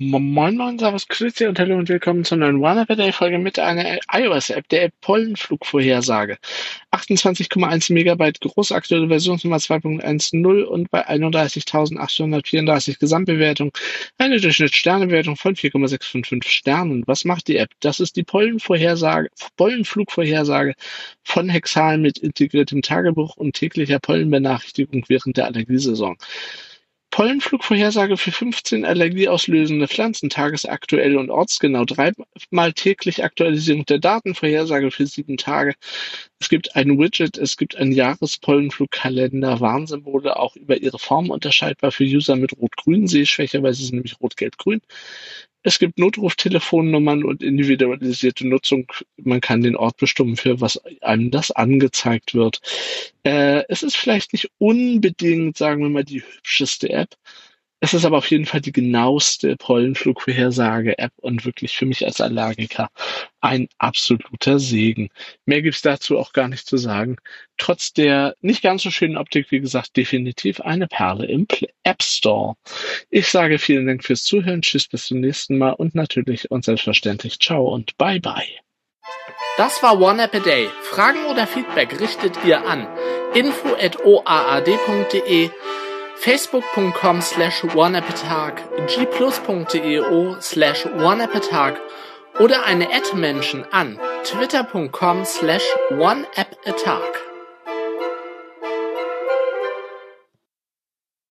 Moin Moin, Servus, Grüße und hallo und willkommen zu einer neuen One Day Folge mit einer iOS-App, der App Pollenflugvorhersage. 28,1 Megabyte groß, aktuelle Versionsnummer 2.10 und bei 31.834 Gesamtbewertung eine Durchschnittssternebewertung von 4,655 Sternen. Was macht die App? Das ist die Pollenvorhersage, Pollenflugvorhersage von Hexal mit integriertem Tagebuch und täglicher Pollenbenachrichtigung während der Allergiesaison. Pollenflugvorhersage für 15 allergieauslösende Pflanzen, tagesaktuell und ortsgenau, dreimal täglich Aktualisierung der Datenvorhersage für sieben Tage. Es gibt ein Widget, es gibt einen Jahrespollenflugkalender, Warnsymbole auch über ihre Form unterscheidbar für User mit rot-grün Sehschwäche, weil sie sind nämlich rot-gelb-grün. Es gibt Notruftelefonnummern und individualisierte Nutzung. Man kann den Ort bestimmen, für was einem das angezeigt wird. Äh, es ist vielleicht nicht unbedingt, sagen wir mal, die hübscheste App, es ist aber auf jeden Fall die genaueste Pollenflugvorhersage-App und wirklich für mich als Allergiker ein absoluter Segen. Mehr gibt's dazu auch gar nicht zu sagen. Trotz der nicht ganz so schönen Optik, wie gesagt, definitiv eine Perle im App Store. Ich sage vielen Dank fürs Zuhören. Tschüss, bis zum nächsten Mal und natürlich und selbstverständlich ciao und bye bye. Das war One App a Day. Fragen oder Feedback richtet ihr an info@oaad.de facebook.com slash oneappatag, gplus.eo slash oneappatag oder eine Ad-Menschen an twitter.com slash oneappatag.